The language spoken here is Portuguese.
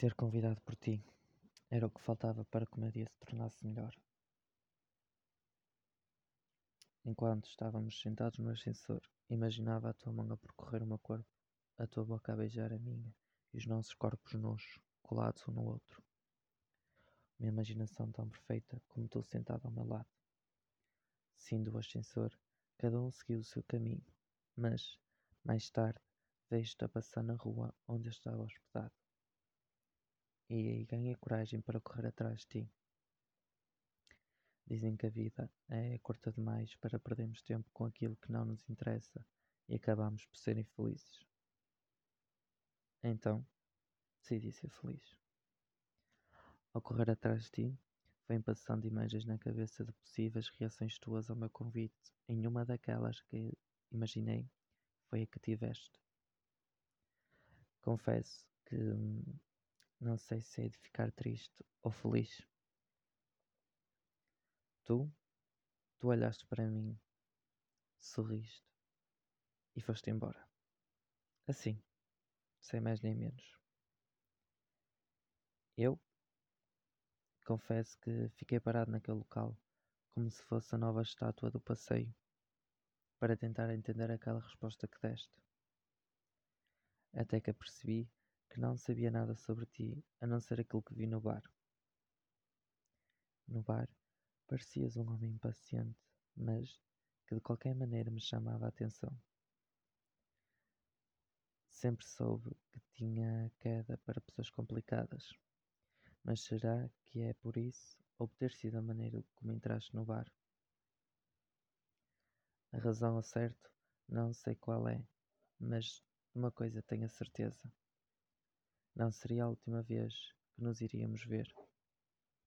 Ser convidado por ti era o que faltava para que o meu dia se tornasse melhor. Enquanto estávamos sentados no ascensor, imaginava a tua mão a percorrer o meu corpo, a tua boca a beijar a minha e os nossos corpos nus, colados um no outro. Uma imaginação tão perfeita como tu sentado ao meu lado. Sim do ascensor, cada um seguiu o seu caminho, mas, mais tarde, vejo-te a passar na rua onde eu estava hospedado e aí ganhei coragem para correr atrás de ti. Dizem que a vida é curta demais para perdermos tempo com aquilo que não nos interessa e acabamos por ser infelizes. Então, decidi ser feliz. Ao correr atrás de ti, vem passando imagens na cabeça de possíveis reações tuas ao meu convite. Em uma daquelas que imaginei foi a que tiveste. Confesso que hum, não sei se hei de ficar triste ou feliz. Tu, tu olhaste para mim, sorriste e foste embora. Assim, sem mais nem menos. Eu confesso que fiquei parado naquele local, como se fosse a nova estátua do passeio, para tentar entender aquela resposta que deste. Até que apercebi que não sabia nada sobre ti, a não ser aquilo que vi no bar. No bar, parecias um homem impaciente, mas que de qualquer maneira me chamava a atenção. Sempre soube que tinha queda para pessoas complicadas, mas será que é por isso ou por ter sido a maneira como entraste no bar? A razão ao certo não sei qual é, mas uma coisa tenho a certeza. Não seria a última vez que nos iríamos ver.